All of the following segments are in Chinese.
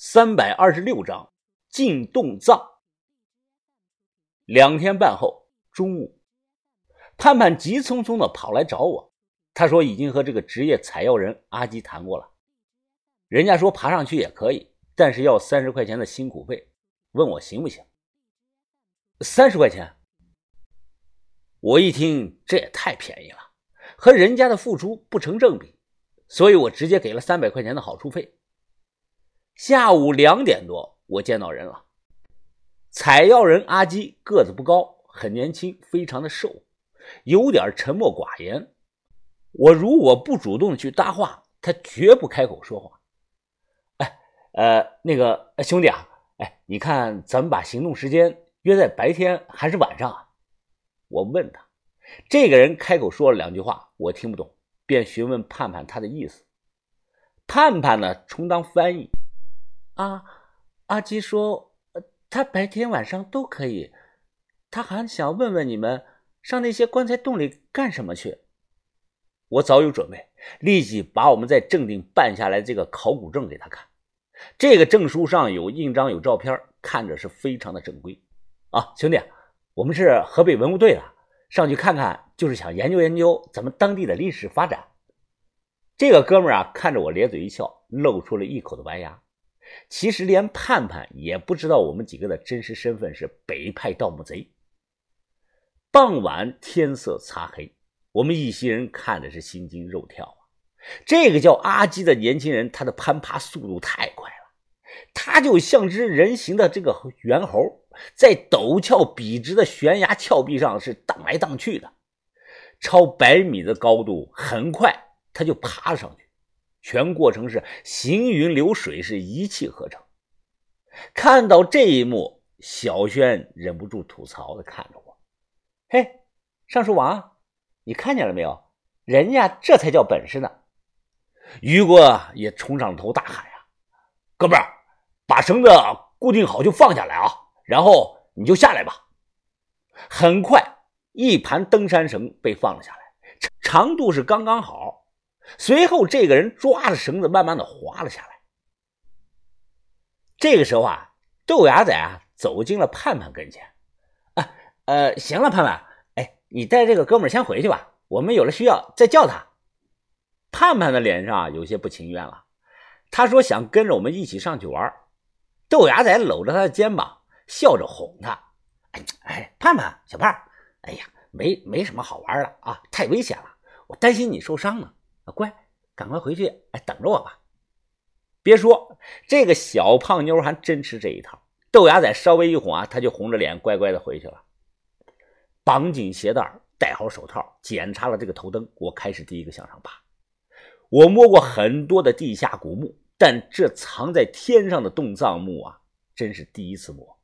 三百二十六章进洞葬。两天半后中午，盼盼急匆匆的跑来找我，他说已经和这个职业采药人阿基谈过了，人家说爬上去也可以，但是要三十块钱的辛苦费，问我行不行？三十块钱，我一听这也太便宜了，和人家的付出不成正比，所以我直接给了三百块钱的好处费。下午两点多，我见到人了。采药人阿基个子不高，很年轻，非常的瘦，有点沉默寡言。我如果不主动去搭话，他绝不开口说话。哎，呃，那个兄弟啊，哎，你看咱们把行动时间约在白天还是晚上啊？我问他，这个人开口说了两句话，我听不懂，便询问盼盼他的意思。盼盼呢，充当翻译。啊，阿基说，他白天晚上都可以。他还想问问你们，上那些棺材洞里干什么去？我早有准备，立即把我们在正定办下来这个考古证给他看。这个证书上有印章，有照片，看着是非常的正规。啊，兄弟，我们是河北文物队的，上去看看，就是想研究研究咱们当地的历史发展。这个哥们儿啊，看着我咧嘴一笑，露出了一口的白牙。其实连盼盼也不知道我们几个的真实身份是北派盗墓贼。傍晚天色擦黑，我们一行人看的是心惊肉跳啊！这个叫阿基的年轻人，他的攀爬速度太快了，他就像只人形的这个猿猴，在陡峭笔直的悬崖峭壁上是荡来荡去的，超百米的高度，很快他就爬了上去。全过程是行云流水，是一气呵成。看到这一幕，小轩忍不住吐槽的看着我：“嘿，尚书王，你看见了没有？人家这才叫本事呢！”于哥也冲上头大喊：“呀，哥们儿，把绳子固定好就放下来啊，然后你就下来吧。”很快，一盘登山绳被放了下来，长度是刚刚好。随后，这个人抓着绳子，慢慢的滑了下来。这个时候啊，豆芽仔啊走进了盼盼跟前。啊，呃，行了，盼盼，哎，你带这个哥们先回去吧，我们有了需要再叫他。盼盼的脸上有些不情愿了，他说想跟着我们一起上去玩。豆芽仔搂着他的肩膀，笑着哄他：“哎哎，盼盼，小盼，哎呀，没没什么好玩的啊，太危险了，我担心你受伤呢。”乖，赶快回去，哎，等着我吧。别说这个小胖妞还真吃这一套。豆芽仔稍微一哄啊，他就红着脸乖乖的回去了。绑紧鞋带，戴好手套，检查了这个头灯，我开始第一个向上爬。我摸过很多的地下古墓，但这藏在天上的洞葬墓啊，真是第一次摸。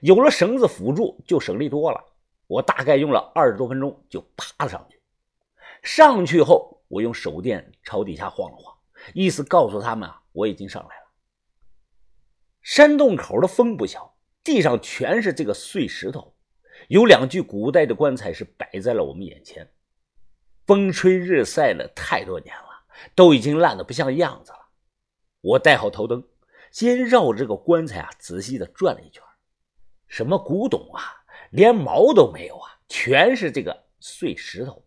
有了绳子辅助，就省力多了。我大概用了二十多分钟就爬了上去。上去后。我用手电朝底下晃了晃，意思告诉他们啊，我已经上来了。山洞口的风不小，地上全是这个碎石头，有两具古代的棺材是摆在了我们眼前。风吹日晒了太多年了，都已经烂得不像样子了。我带好头灯，先绕着这个棺材啊仔细的转了一圈，什么古董啊，连毛都没有啊，全是这个碎石头。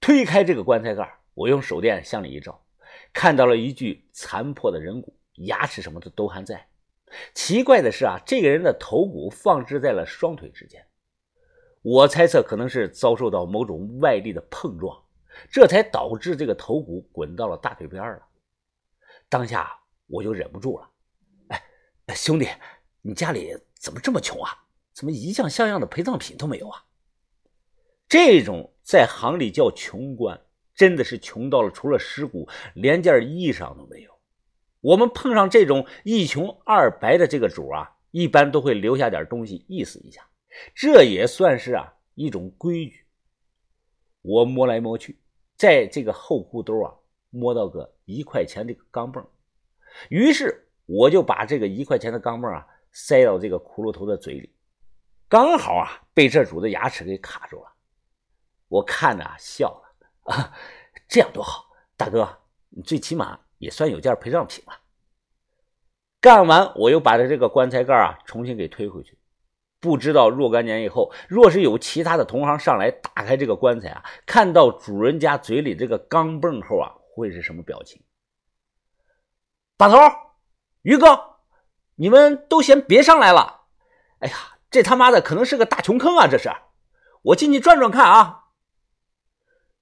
推开这个棺材盖，我用手电向里一照，看到了一具残破的人骨，牙齿什么的都还在。奇怪的是啊，这个人的头骨放置在了双腿之间，我猜测可能是遭受到某种外力的碰撞，这才导致这个头骨滚到了大腿边了。当下我就忍不住了，哎，兄弟，你家里怎么这么穷啊？怎么一项像样的陪葬品都没有啊？这种在行里叫穷官，真的是穷到了除了尸骨，连件衣裳都没有。我们碰上这种一穷二白的这个主啊，一般都会留下点东西意思一下，这也算是啊一种规矩。我摸来摸去，在这个后裤兜啊摸到个一块钱的钢镚，于是我就把这个一块钱的钢镚啊塞到这个骷髅头的嘴里，刚好啊被这主的牙齿给卡住了。我看着笑了啊，这样多好，大哥，你最起码也算有件陪葬品了。干完，我又把他这个棺材盖啊重新给推回去。不知道若干年以后，若是有其他的同行上来打开这个棺材啊，看到主人家嘴里这个钢镚后啊，会是什么表情？大头，于哥，你们都先别上来了。哎呀，这他妈的可能是个大穷坑啊！这是，我进去转转看啊。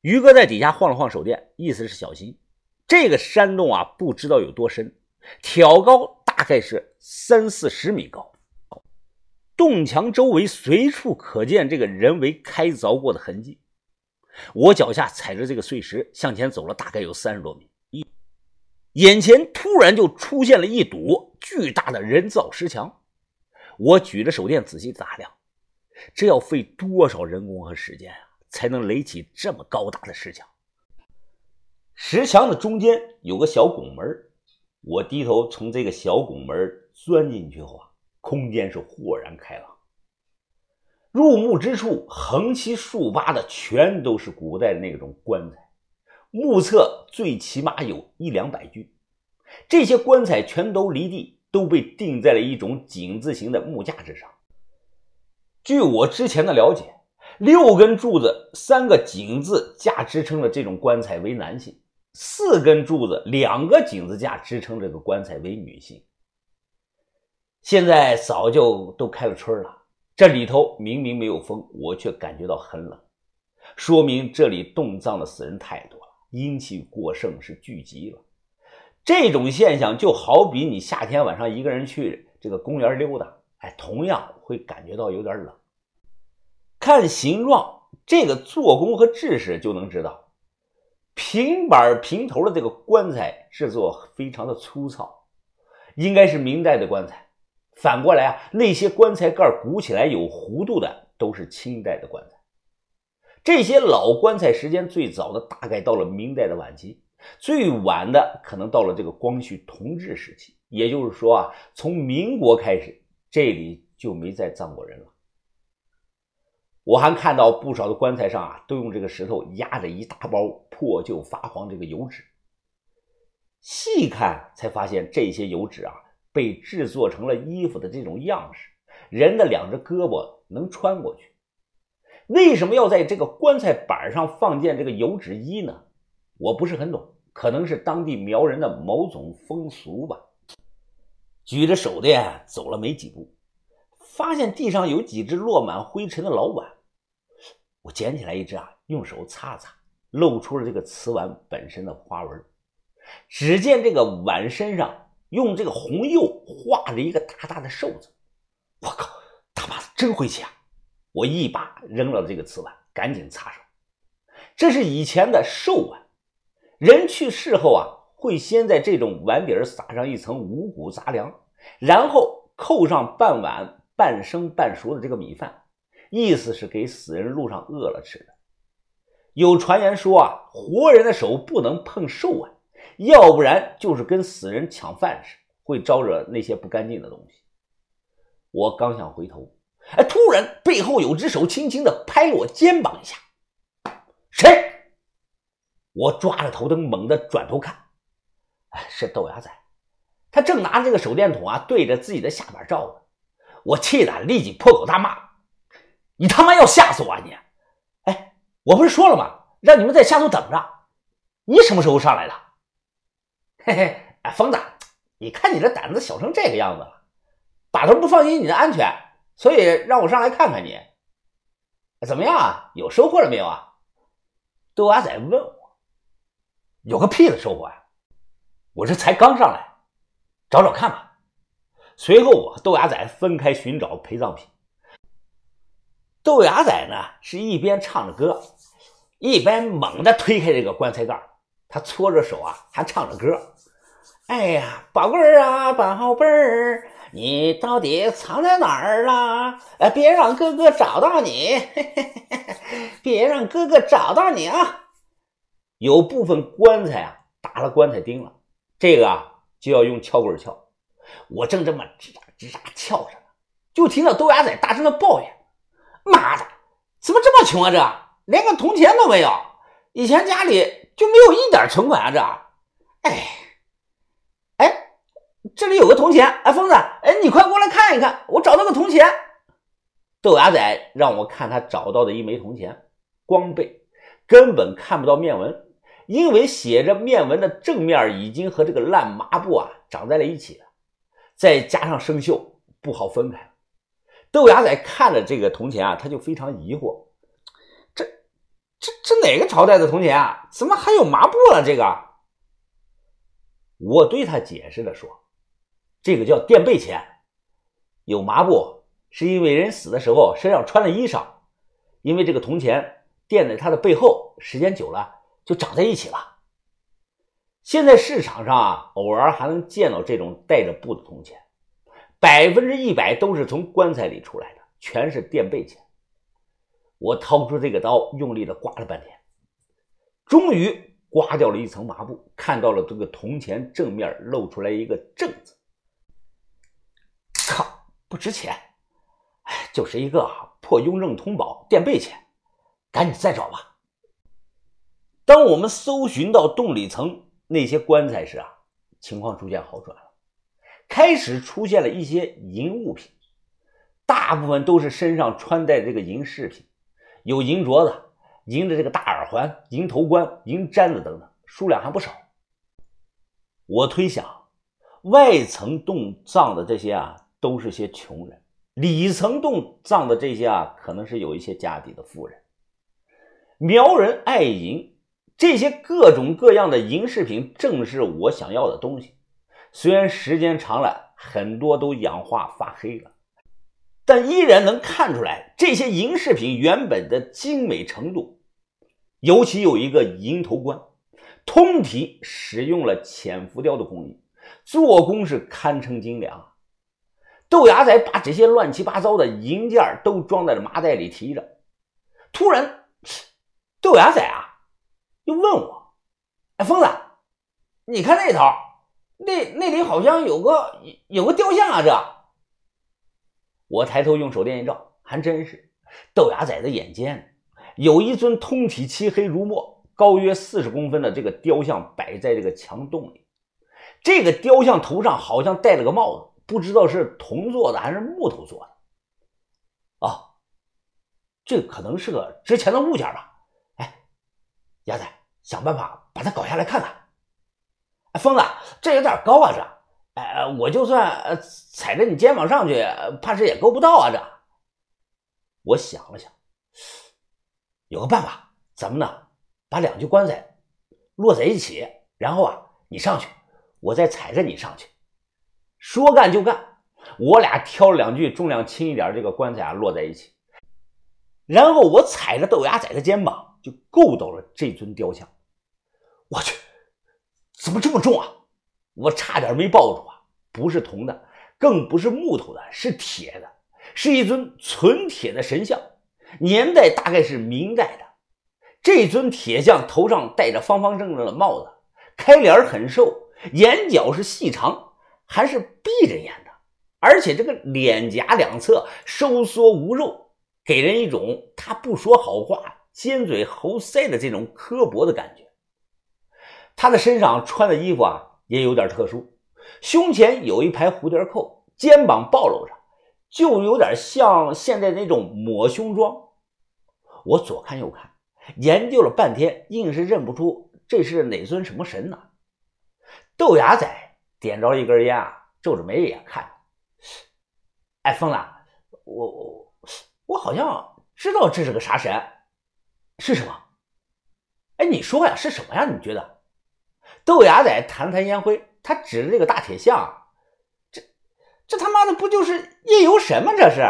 于哥在底下晃了晃手电，意思是小心。这个山洞啊，不知道有多深，挑高大概是三四十米高。洞墙周围随处可见这个人为开凿过的痕迹。我脚下踩着这个碎石向前走了大概有三十多米，一眼前突然就出现了一堵巨大的人造石墙。我举着手电仔细打量，这要费多少人工和时间啊，才能垒起这么高大的石墙？石墙的中间有个小拱门，我低头从这个小拱门钻进去后啊。空间是豁然开朗，入目之处横七竖八的全都是古代的那种棺材，目测最起码有一两百具。这些棺材全都离地，都被钉在了一种井字形的木架之上。据我之前的了解，六根柱子、三个井字架支撑的这种棺材为男性，四根柱子、两个井字架支撑这个棺材为女性。现在早就都开了春了，这里头明明没有风，我却感觉到很冷，说明这里冻葬的死人太多了，阴气过盛是聚集了。这种现象就好比你夏天晚上一个人去这个公园溜达，哎，同样会感觉到有点冷。看形状，这个做工和制式就能知道，平板平头的这个棺材制作非常的粗糙，应该是明代的棺材。反过来啊，那些棺材盖鼓起来有弧度的，都是清代的棺材。这些老棺材时间最早的大概到了明代的晚期，最晚的可能到了这个光绪同治时期。也就是说啊，从民国开始，这里就没再葬过人了。我还看到不少的棺材上啊，都用这个石头压着一大包破旧发黄这个油纸。细看才发现，这些油纸啊。被制作成了衣服的这种样式，人的两只胳膊能穿过去。为什么要在这个棺材板上放件这个油纸衣呢？我不是很懂，可能是当地苗人的某种风俗吧。举着手电走了没几步，发现地上有几只落满灰尘的老碗，我捡起来一只啊，用手擦擦，露出了这个瓷碗本身的花纹。只见这个碗身上。用这个红釉画着一个大大的寿字，我靠，他妈的真晦气啊！我一把扔了这个瓷碗，赶紧擦手。这是以前的寿碗，人去世后啊，会先在这种碗底撒上一层五谷杂粮，然后扣上半碗半生半熟的这个米饭，意思是给死人路上饿了吃的。有传言说啊，活人的手不能碰寿碗。要不然就是跟死人抢饭吃，会招惹那些不干净的东西。我刚想回头，哎，突然背后有只手轻轻的拍了我肩膀一下。谁？我抓着头灯猛地转头看，哎，是豆芽仔，他正拿着这个手电筒啊，对着自己的下巴照呢。我气得立即破口大骂：“你他妈要吓死我啊你！哎，我不是说了吗？让你们在下头等着。你什么时候上来的？”嘿嘿，哎，疯子，你看你这胆子小成这个样子了，把头不放心你的安全，所以让我上来看看你，怎么样啊？有收获了没有啊？豆芽仔问我，有个屁的收获呀！我这才刚上来，找找看吧。随后，我和豆芽仔分开寻找陪葬品。豆芽仔呢，是一边唱着歌，一边猛地推开这个棺材盖他搓着手啊，还唱着歌。哎呀，宝贝儿啊，宝贝儿，你到底藏在哪儿啦？哎，别让哥哥找到你，嘿嘿嘿别让哥哥找到你啊！有部分棺材啊打了棺材钉了，这个啊就要用撬棍撬。我正这么吱喳吱喳撬着呢，就听到豆芽仔大声的抱怨：“妈的，怎么这么穷啊？这连个铜钱都没有，以前家里就没有一点存款啊！这，哎。”这里有个铜钱，哎，疯子，哎，你快过来看一看，我找到个铜钱。豆芽仔让我看他找到的一枚铜钱，光背，根本看不到面纹，因为写着面纹的正面已经和这个烂麻布啊长在了一起了，再加上生锈，不好分开。豆芽仔看着这个铜钱啊，他就非常疑惑：这、这、这哪个朝代的铜钱啊？怎么还有麻布了？这个？我对他解释的说：“这个叫垫背钱，有麻布。”是因为人死的时候身上穿了衣裳，因为这个铜钱垫在他的背后，时间久了就长在一起了。现在市场上啊，偶尔还能见到这种带着布的铜钱，百分之一百都是从棺材里出来的，全是垫背钱。我掏出这个刀，用力的刮了半天，终于刮掉了一层麻布，看到了这个铜钱正面露出来一个“正”字。靠，不值钱。哎，就是一个破雍正通宝垫背钱，赶紧再找吧。当我们搜寻到洞里层那些棺材时啊，情况逐渐好转，开始出现了一些银物品，大部分都是身上穿戴这个银饰品，有银镯子、银的这个大耳环、银头冠、银簪子等等，数量还不少。我推想，外层洞葬的这些啊，都是些穷人。里层洞葬的这些啊，可能是有一些家底的富人。苗人爱银，这些各种各样的银饰品正是我想要的东西。虽然时间长了，很多都氧化发黑了，但依然能看出来这些银饰品原本的精美程度。尤其有一个银头冠，通体使用了浅浮雕的工艺，做工是堪称精良。豆芽仔把这些乱七八糟的银件都装在了麻袋里提着，突然，豆芽仔啊，又问我：“哎，疯子，你看那头，那那里好像有个有个雕像啊！”这，我抬头用手电一照，还真是豆芽仔的眼尖，有一尊通体漆黑如墨、高约四十公分的这个雕像摆在这个墙洞里，这个雕像头上好像戴了个帽子。不知道是铜做的还是木头做的，啊，这可能是个值钱的物件吧？哎，鸭仔，想办法把它搞下来看看。疯子，这有点高啊，这，哎，我就算踩着你肩膀上去，怕是也够不到啊，这。我想了想，有个办法，咱们呢，把两具棺材摞在一起，然后啊，你上去，我再踩着你上去。说干就干，我俩挑了两具重量轻一点这个棺材啊，摞在一起，然后我踩着豆芽仔的肩膀就够到了这尊雕像。我去，怎么这么重啊？我差点没抱住啊！不是铜的，更不是木头的，是铁的，是一尊纯铁的神像，年代大概是明代的。这尊铁像头上戴着方方正正的帽子，开脸很瘦，眼角是细长。还是闭着眼的，而且这个脸颊两侧收缩无肉，给人一种他不说好话、尖嘴猴腮的这种刻薄的感觉。他的身上穿的衣服啊也有点特殊，胸前有一排蝴蝶扣，肩膀暴露着，就有点像现在那种抹胸装。我左看右看，研究了半天，硬是认不出这是哪尊什么神呢？豆芽仔。点着一根烟啊，皱着眉也看。哎，疯子，我我我好像知道这是个啥神，是什么？哎，你说呀，是什么呀？你觉得？豆芽仔弹弹烟灰，他指着这个大铁像，这这他妈的不就是夜游神吗？这是。